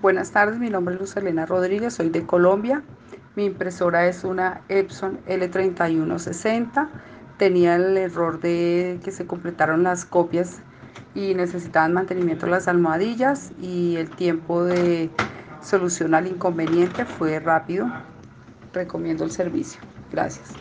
Buenas tardes, mi nombre es Luz Elena Rodríguez, soy de Colombia. Mi impresora es una Epson L3160. Tenía el error de que se completaron las copias y necesitaban mantenimiento las almohadillas y el tiempo de solución al inconveniente fue rápido. Recomiendo el servicio. Gracias.